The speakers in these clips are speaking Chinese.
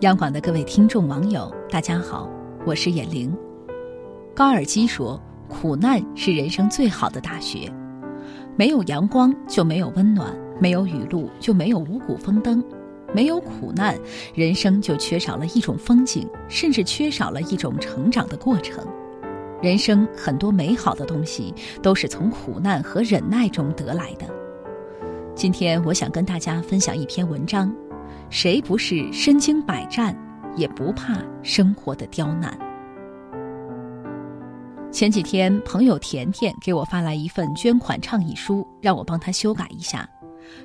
央广的各位听众网友，大家好，我是眼玲。高尔基说：“苦难是人生最好的大学。没有阳光就没有温暖，没有雨露就没有五谷丰登，没有苦难，人生就缺少了一种风景，甚至缺少了一种成长的过程。人生很多美好的东西都是从苦难和忍耐中得来的。今天我想跟大家分享一篇文章。”谁不是身经百战，也不怕生活的刁难？前几天，朋友甜甜给我发来一份捐款倡议书，让我帮他修改一下。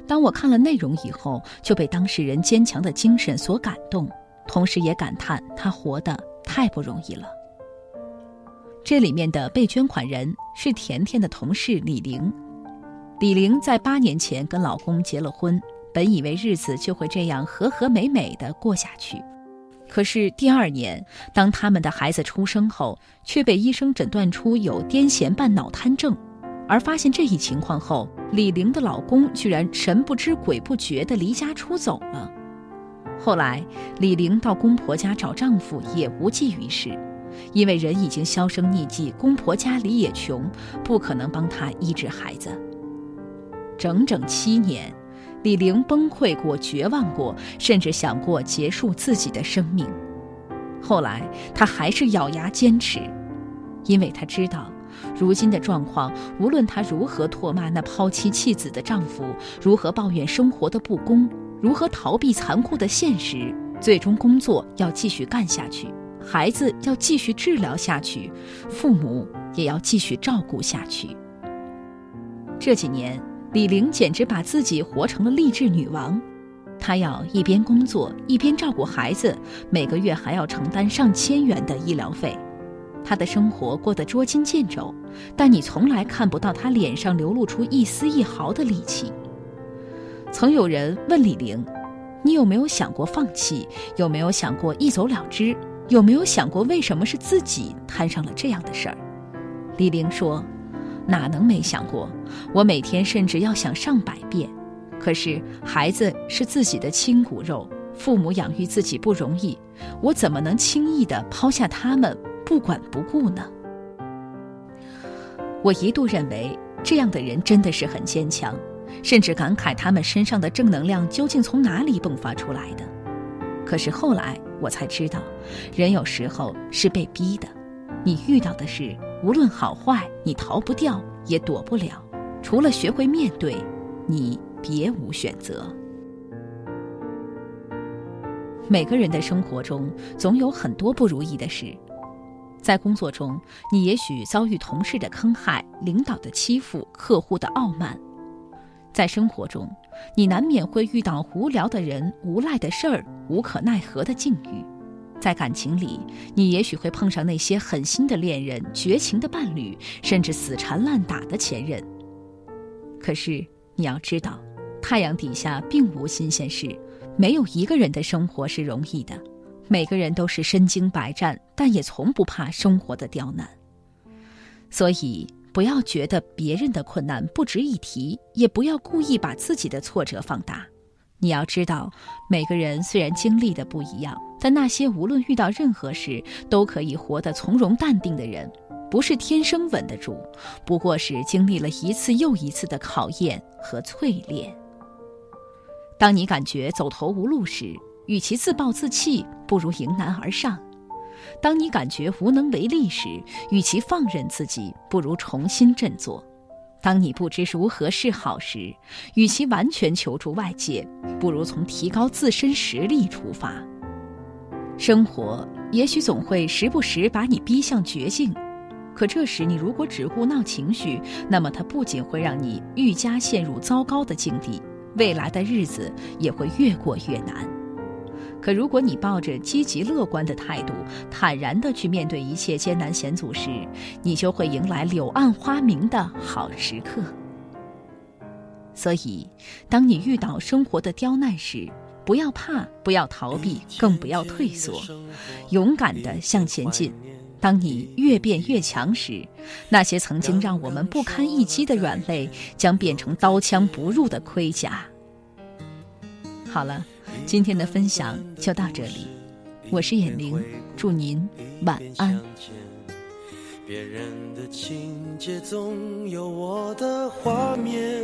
当我看了内容以后，就被当事人坚强的精神所感动，同时也感叹他活得太不容易了。这里面的被捐款人是甜甜的同事李玲。李玲在八年前跟老公结了婚。本以为日子就会这样和和美美的过下去，可是第二年，当他们的孩子出生后，却被医生诊断出有癫痫伴脑瘫症。而发现这一情况后，李玲的老公居然神不知鬼不觉地离家出走了。后来，李玲到公婆家找丈夫也无济于事，因为人已经销声匿迹，公婆家里也穷，不可能帮她医治孩子。整整七年。李玲崩溃过，绝望过，甚至想过结束自己的生命。后来，她还是咬牙坚持，因为她知道，如今的状况，无论她如何唾骂那抛妻弃子的丈夫，如何抱怨生活的不公，如何逃避残酷的现实，最终工作要继续干下去，孩子要继续治疗下去，父母也要继续照顾下去。这几年。李玲简直把自己活成了励志女王，她要一边工作一边照顾孩子，每个月还要承担上千元的医疗费，她的生活过得捉襟见肘，但你从来看不到她脸上流露出一丝一毫的戾气。曾有人问李玲：“你有没有想过放弃？有没有想过一走了之？有没有想过为什么是自己摊上了这样的事儿？”李玲说。哪能没想过？我每天甚至要想上百遍。可是孩子是自己的亲骨肉，父母养育自己不容易，我怎么能轻易的抛下他们不管不顾呢？我一度认为这样的人真的是很坚强，甚至感慨他们身上的正能量究竟从哪里迸发出来的。可是后来我才知道，人有时候是被逼的。你遇到的事。无论好坏，你逃不掉，也躲不了。除了学会面对，你别无选择。每个人的生活中总有很多不如意的事，在工作中，你也许遭遇同事的坑害、领导的欺负、客户的傲慢；在生活中，你难免会遇到无聊的人、无赖的事儿、无可奈何的境遇。在感情里，你也许会碰上那些狠心的恋人、绝情的伴侣，甚至死缠烂打的前任。可是你要知道，太阳底下并无新鲜事，没有一个人的生活是容易的。每个人都是身经百战，但也从不怕生活的刁难。所以，不要觉得别人的困难不值一提，也不要故意把自己的挫折放大。你要知道，每个人虽然经历的不一样，但那些无论遇到任何事都可以活得从容淡定的人，不是天生稳得住，不过是经历了一次又一次的考验和淬炼。当你感觉走投无路时，与其自暴自弃，不如迎难而上；当你感觉无能为力时，与其放任自己，不如重新振作。当你不知如何是好时，与其完全求助外界，不如从提高自身实力出发。生活也许总会时不时把你逼向绝境，可这时你如果只顾闹情绪，那么它不仅会让你愈加陷入糟糕的境地，未来的日子也会越过越难。可如果你抱着积极乐观的态度，坦然地去面对一切艰难险阻时，你就会迎来柳暗花明的好时刻。所以，当你遇到生活的刁难时，不要怕，不要逃避，更不要退缩，勇敢地向前进。当你越变越强时，那些曾经让我们不堪一击的软肋，将变成刀枪不入的盔甲。好了。今天的分享就到这里，我是眼玲，祝您晚安。别人的情节总有我的画面，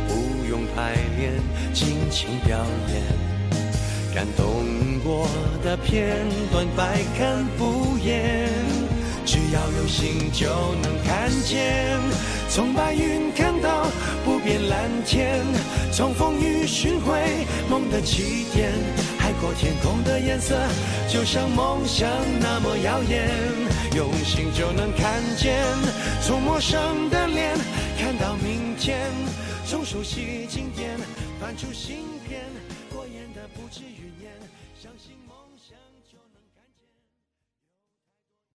用排练，尽情表演。感动过的片段，百看不厌。只要有心，就能看见。从白云看到不变蓝天，从风雨寻回梦的起点。海阔天空的颜色，就像梦想那么耀眼。用心就能看见，从陌生的脸看到明天，从熟悉经典翻出新篇。过眼的不止云烟，相信。